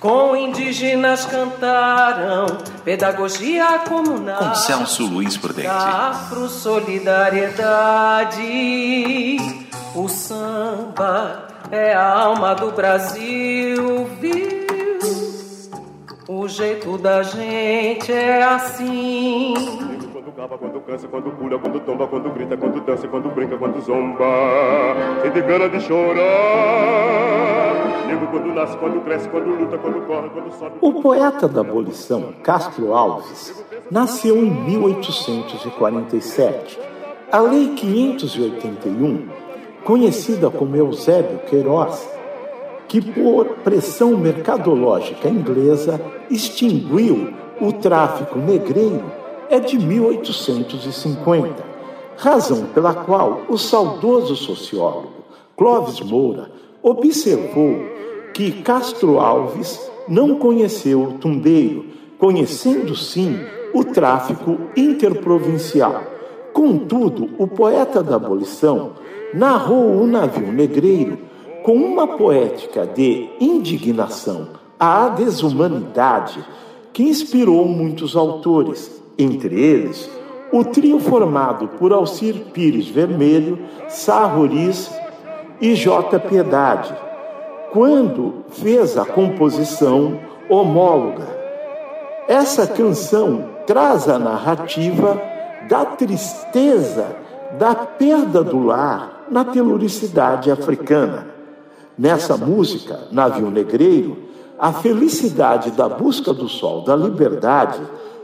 com indígenas cantaram pedagogia comunal. Com Celso Luiz Prudente. Afro solidariedade. O samba é a alma do Brasil, viu? O jeito da gente é assim. Quando cava, quando cansa, quando pula, quando tomba, quando grita, quando dança, quando brinca, quando zomba. De gana de chorar quando nasce, quando cresce, quando luta, quando corre, quando sobe. O poeta da abolição, Castro Alves, nasceu em 1847. A Lei 581, conhecida como Eusébio Queiroz, que por pressão mercadológica inglesa extinguiu o tráfico negreiro, é de 1850, razão pela qual o saudoso sociólogo Clóvis Moura observou que Castro Alves não conheceu o tumbeiro, conhecendo sim o tráfico interprovincial. Contudo, o poeta da abolição narrou o navio negreiro com uma poética de indignação à desumanidade que inspirou muitos autores, entre eles o trio formado por Alcir Pires Vermelho, Sá Roriz e J. Piedade, quando fez a composição homóloga. Essa canção traz a narrativa da tristeza da perda do lar na teluricidade africana. Nessa música, Navio Negreiro, a felicidade da busca do sol da liberdade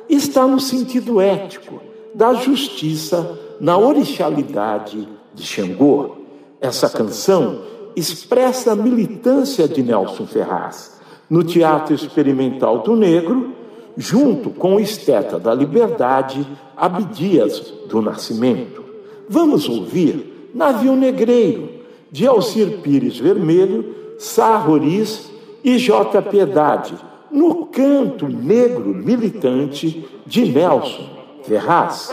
está no sentido ético da justiça na orixalidade de Xangô. Essa canção expressa a militância de Nelson Ferraz no Teatro Experimental do Negro, junto com o esteta da liberdade Abdias do Nascimento. Vamos ouvir Navio Negreiro, de Alcir Pires Vermelho, Sá Roriz e J. Piedade, no canto negro militante de Nelson Ferraz.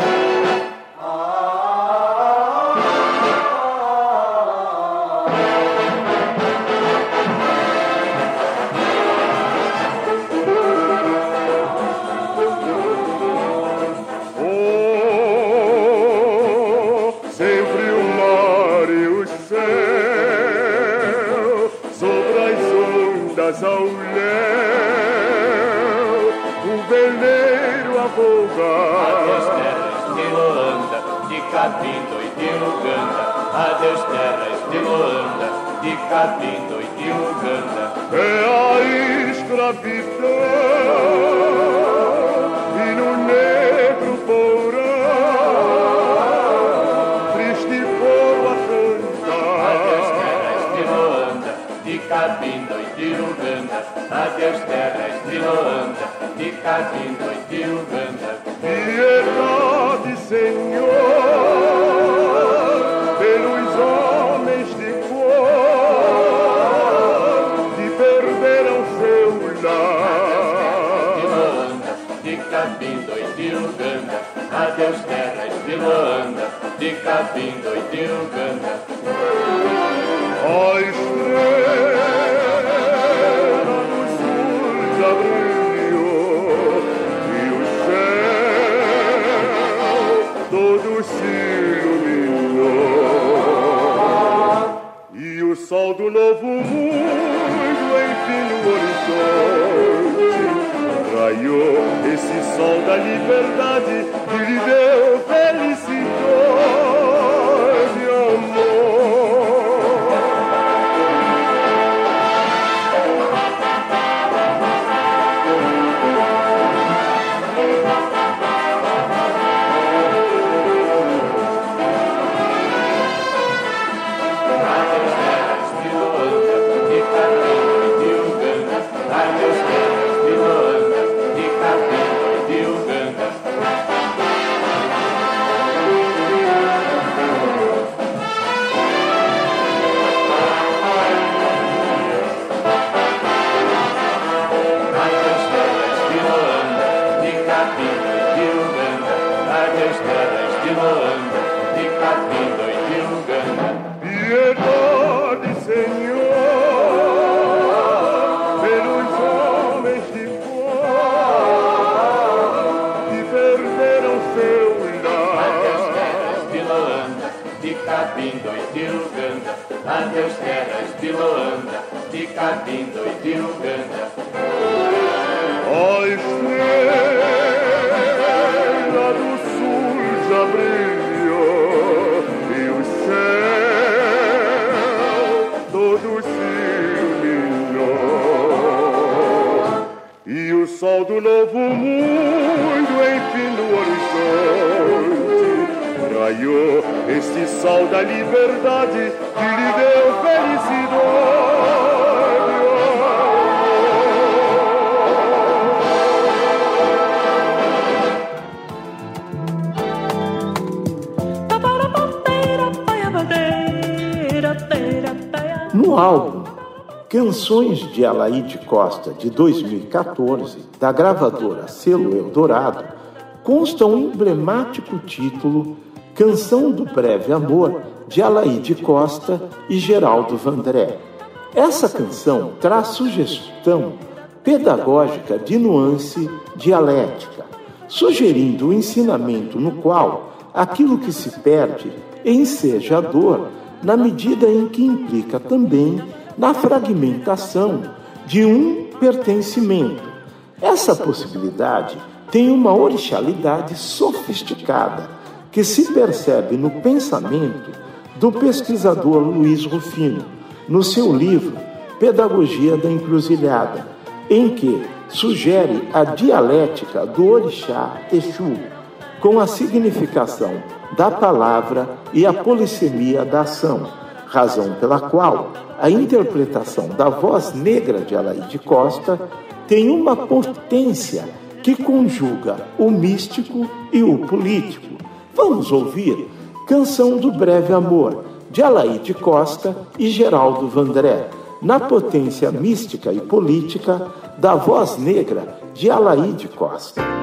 Adeus terras de Luanda, de Capindo e de Uganda. É a escravidão e no negro porão, triste povo a cantar. Adeus terras de Luanda, de Capindo e de Uganda, adeus terras de Luanda, de Capindo e de Uganda. Piedade, Senhor. De Luanda, de Capindo e de Uganda. A estrela no sul já brilhou e o céu todo se iluminou e o sol do novo mundo enfim no horizonte raiou esse sol da liberdade Deus nas minhas terras de Holanda, de Cabindo e de Uganda. A estrela do sul já brilhou e o céu todo se iluminou e o sol do novo mundo enfim no horizonte raiou este sol da liberdade Canções de Alaide Costa, de 2014, da gravadora Selo Eldorado, consta um emblemático título Canção do Breve Amor, de Alaide Costa e Geraldo Vandré. Essa canção traz sugestão pedagógica de nuance dialética, sugerindo o ensinamento no qual aquilo que se perde enseja a dor na medida em que implica também na fragmentação de um pertencimento. Essa possibilidade tem uma orixalidade sofisticada que se percebe no pensamento do pesquisador Luiz Rufino, no seu livro Pedagogia da Encruzilhada, em que sugere a dialética do orixá Exu com a significação da palavra e a polissemia da ação, razão pela qual a interpretação da voz negra de Alaide Costa tem uma potência que conjuga o místico e o político. Vamos ouvir Canção do Breve Amor, de Alaide Costa e Geraldo Vandré, na potência mística e política da voz negra de Alaide Costa.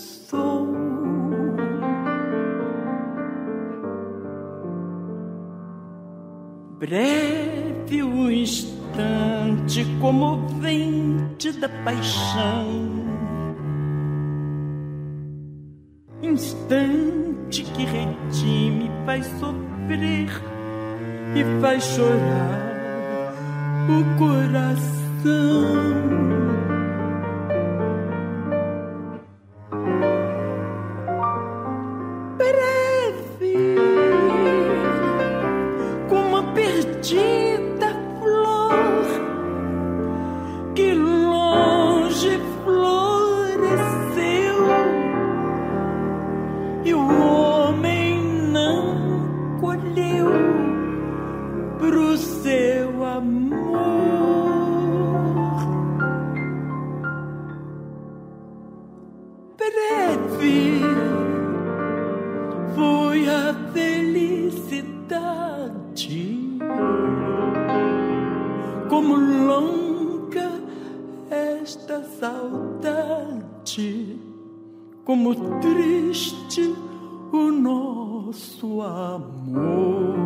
o instante comovente da paixão. Instante que redime, faz sofrer e faz chorar o coração. foi a felicidade. Como longa esta saudade, como triste o nosso amor.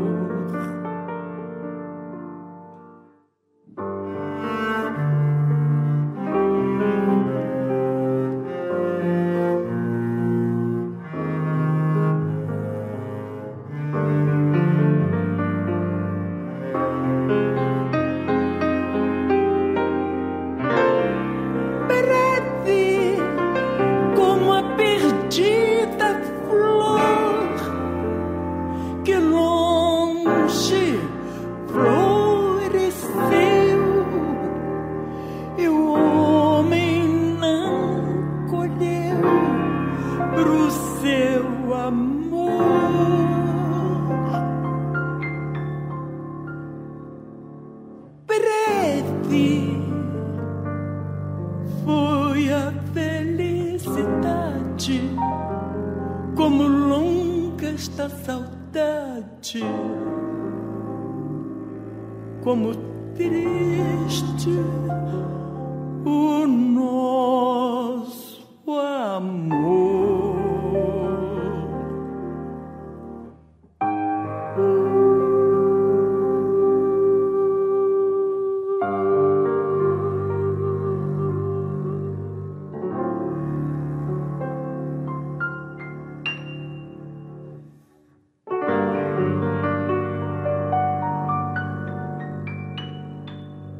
Como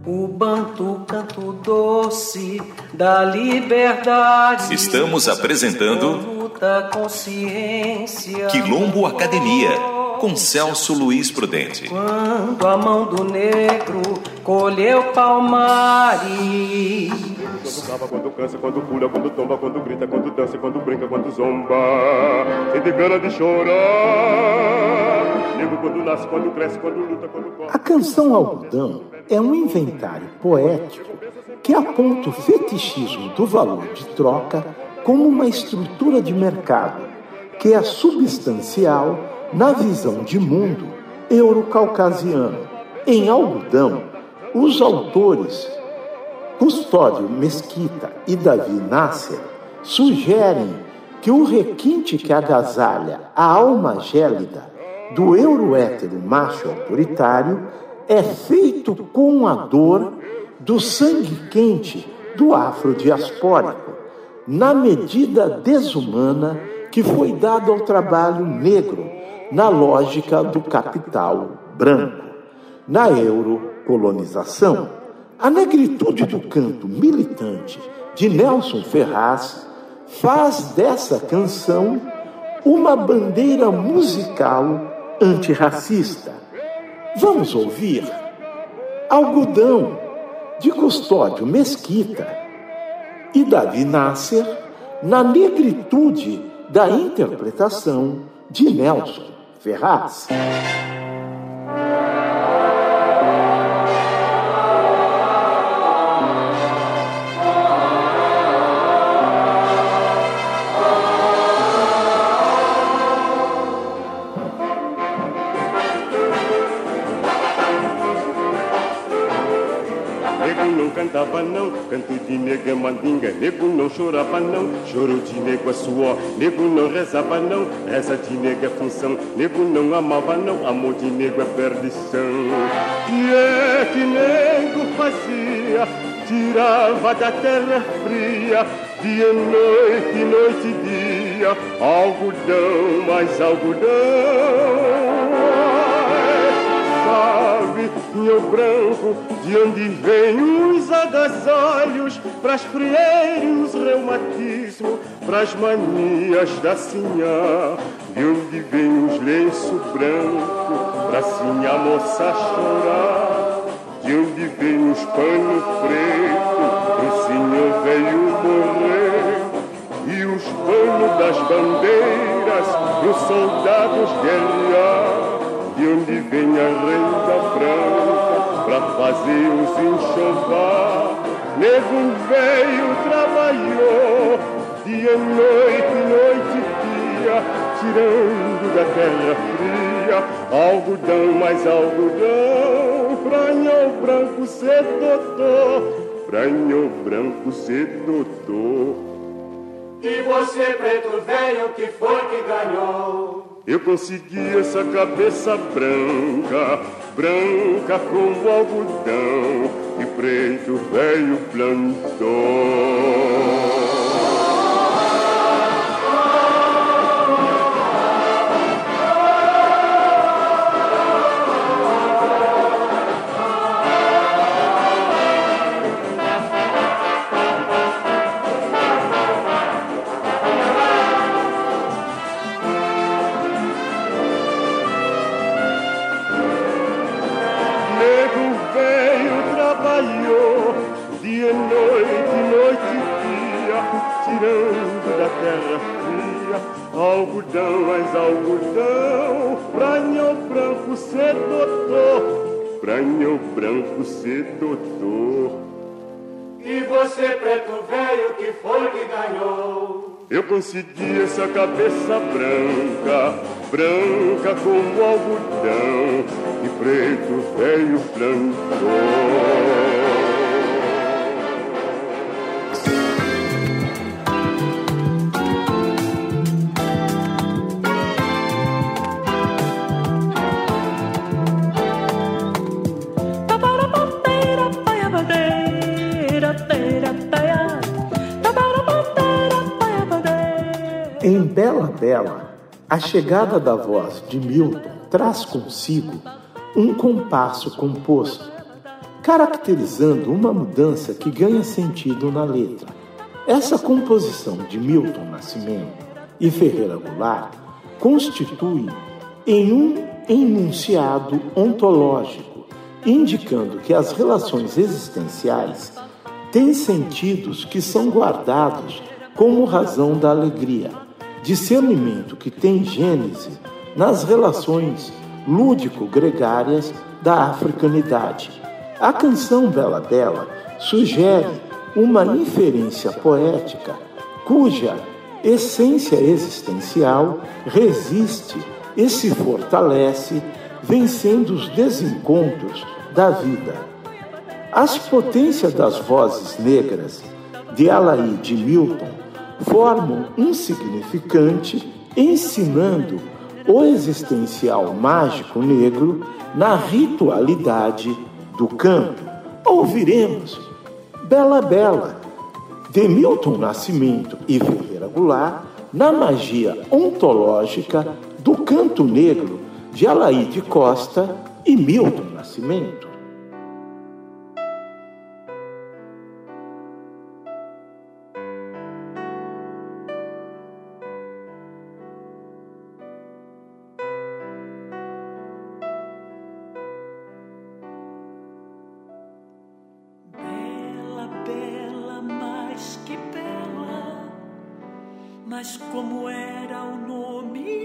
Banto, canto doce da liberdade. Estamos apresentando luta, consciência, Quilombo Academia com Celso Luiz Prudente. Quando a mão do negro colheu palmares. Quando cava, quando cansa, quando pula, quando tomba, quando grita, quando dança, quando brinca, quando zomba. Tem gana de chorar. A canção Algodão é um inventário poético que aponta o fetichismo do valor de troca como uma estrutura de mercado que é substancial na visão de mundo eurocaucasiano. Em Algodão, os autores Custódio Mesquita e Davi Nasser sugerem que o requinte que agasalha a alma gélida do eurohétero macho autoritário é feito com a dor do sangue quente do afrodiaspórico, na medida desumana que foi dado ao trabalho negro na lógica do capital branco, na eurocolonização. A negritude do canto militante de Nelson Ferraz faz dessa canção uma bandeira musical antirracista. Vamos ouvir Algodão, de Custódio Mesquita e Davi Nasser, na negritude da interpretação de Nelson Ferraz. Cantava não, canto de nega mandinga Nego não chorava não, choro de nego é suor Nego não rezava não, reza de nega é função Nego não amava não, amor de nego é perdição Que é que nego fazia? Tirava da terra fria Dia, noite, noite e dia Algodão, mais algodão branco, de onde vem os agasalhos, pras frieiros, reumatismo, pras manias da sinhá, de onde vem os lenço branco, pra sinhá moça chorar, de onde vem os pano preto, pro senhor veio morrer, e os panos das bandeiras, pros soldados guerrear, de onde vem a renda branca pra fazer os enxovar. Nego veio, trabalhou, dia, noite, noite e dia, tirando da terra fria algodão mais algodão, pranho branco ser doutor, pranho branco ser doutor. E você, preto velho, que foi que ganhou? Eu consegui essa cabeça branca, branca como algodão, e preto velho plantou. Ganhou? Eu A chegada da voz de Milton traz consigo um compasso composto, caracterizando uma mudança que ganha sentido na letra. Essa composição de Milton Nascimento e Ferreira Goulart constitui em um enunciado ontológico, indicando que as relações existenciais têm sentidos que são guardados como razão da alegria discernimento que tem gênese nas relações lúdico-gregárias da africanidade. A canção Bela Bela sugere uma inferência poética cuja essência existencial resiste e se fortalece vencendo os desencontros da vida. As potências das vozes negras de Alaí de Milton formam um significante ensinando o existencial mágico negro na ritualidade do canto. Ouviremos Bela Bela, de Milton Nascimento e Ferreira Goulart, na magia ontológica do canto negro de Alaide Costa e Milton Nascimento. mas como era o nome?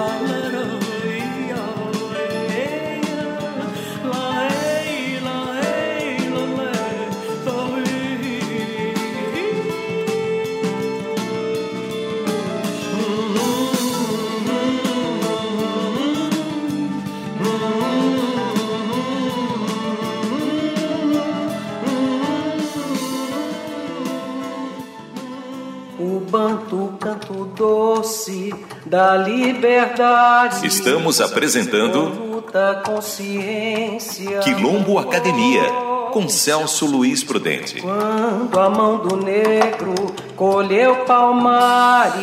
la la da liberdade. Estamos apresentando luta consciência. Quilombo Academia com Celso Luiz Prudente. Quando a mão do negro colheu palmares.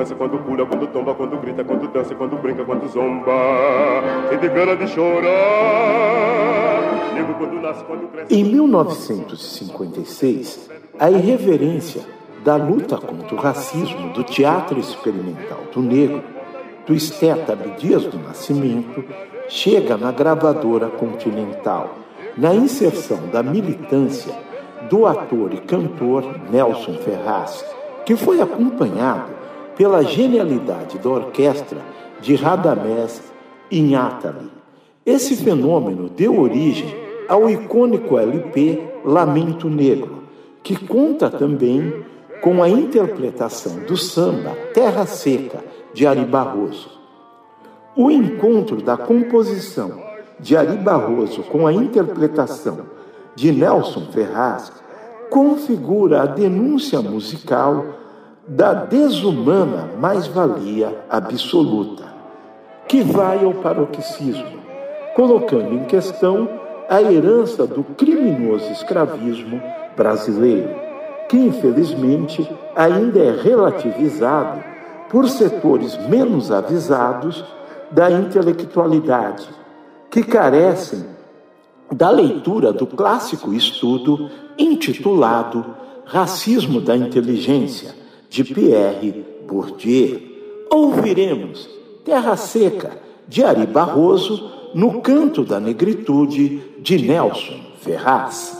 Cansa, quando pula, quando tomba, quando grita, quando dança, quando brinca, quando zomba. De gana de chorar. Nego quando nasce, quando cresce. Em 1956, a irreverência da luta contra o racismo do teatro experimental do negro, do esteta Abdias do Nascimento, chega na gravadora Continental, na inserção da militância do ator e cantor Nelson Ferraz, que foi acompanhado pela genialidade da orquestra de Radamés Inhatali. Esse fenômeno deu origem ao icônico LP Lamento Negro, que conta também com a interpretação do samba Terra Seca de Ari Barroso. O encontro da composição de Ari Barroso com a interpretação de Nelson Ferraz configura a denúncia musical da desumana mais-valia absoluta, que vai ao paroxismo, colocando em questão a herança do criminoso escravismo brasileiro, que infelizmente ainda é relativizado por setores menos avisados da intelectualidade, que carecem da leitura do clássico estudo intitulado Racismo da Inteligência, de Pierre Bourdieu. Ouviremos Terra Seca, de Ari Barroso, no Canto da Negritude, de Nelson Ferraz.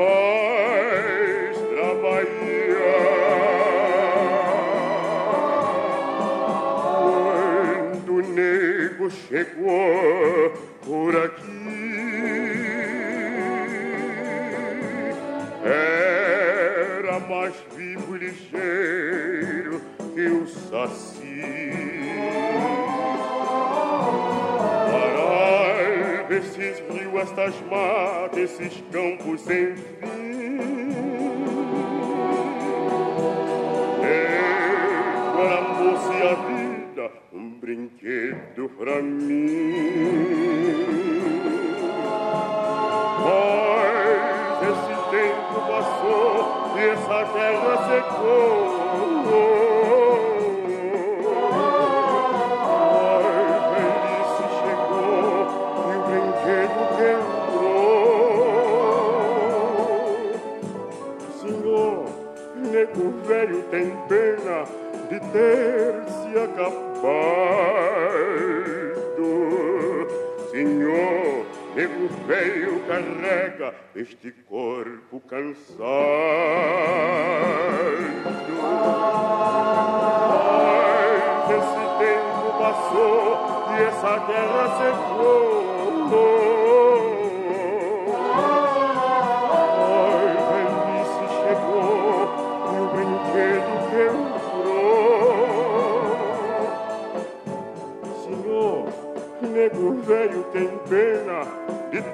mais trabalhar. Quando o nego chegou por aqui, era mais vivo e ligeiro que o saci. esses rios, estas matas, esses campos sem fim. Era amor se a vida um brinquedo pra mim. Mas esse tempo passou e essa terra secou. ter se acabado. Senhor, nego feio carrega este corpo cansado. Mas esse tempo passou e essa terra secou.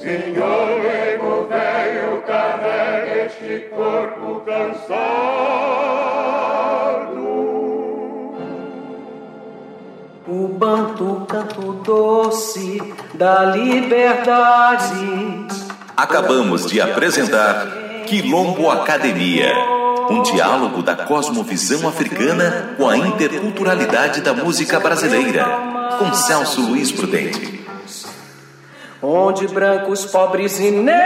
Senhor, nego velho carrega este corpo cansado. O banto canto doce da liberdade. Acabamos de apresentar Quilombo Academia, um diálogo da cosmovisão africana com a interculturalidade da música brasileira, com Celso Luiz Prudente. Onde brancos, pobres e negros.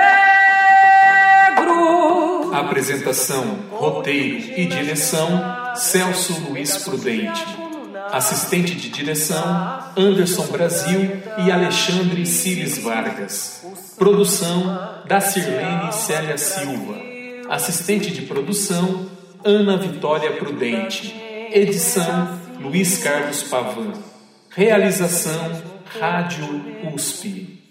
Apresentação, roteiro e direção: Celso Luiz Prudente. Assistente de direção: Anderson Brasil e Alexandre Cires Vargas. Produção: da Sirlene Célia Silva. Assistente de produção: Ana Vitória Prudente. Edição: Luiz Carlos Pavan. Realização: Rádio USP.